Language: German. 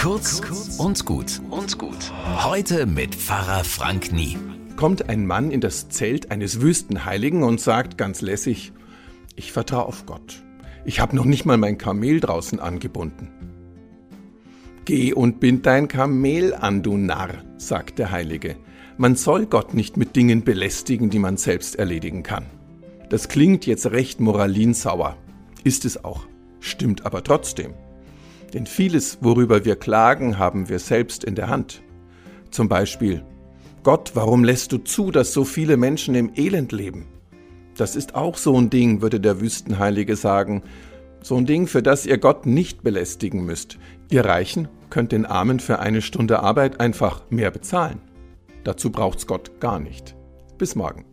Kurz und gut und gut. Heute mit Pfarrer Frank Nie. Kommt ein Mann in das Zelt eines Wüstenheiligen und sagt ganz lässig, ich vertraue auf Gott. Ich habe noch nicht mal mein Kamel draußen angebunden. Geh und bind dein Kamel an, du Narr, sagt der Heilige. Man soll Gott nicht mit Dingen belästigen, die man selbst erledigen kann. Das klingt jetzt recht moralinsauer. Ist es auch. Stimmt aber trotzdem. Denn vieles, worüber wir klagen, haben wir selbst in der Hand. Zum Beispiel, Gott, warum lässt du zu, dass so viele Menschen im Elend leben? Das ist auch so ein Ding, würde der Wüstenheilige sagen. So ein Ding, für das ihr Gott nicht belästigen müsst. Ihr Reichen könnt den Armen für eine Stunde Arbeit einfach mehr bezahlen. Dazu braucht's Gott gar nicht. Bis morgen.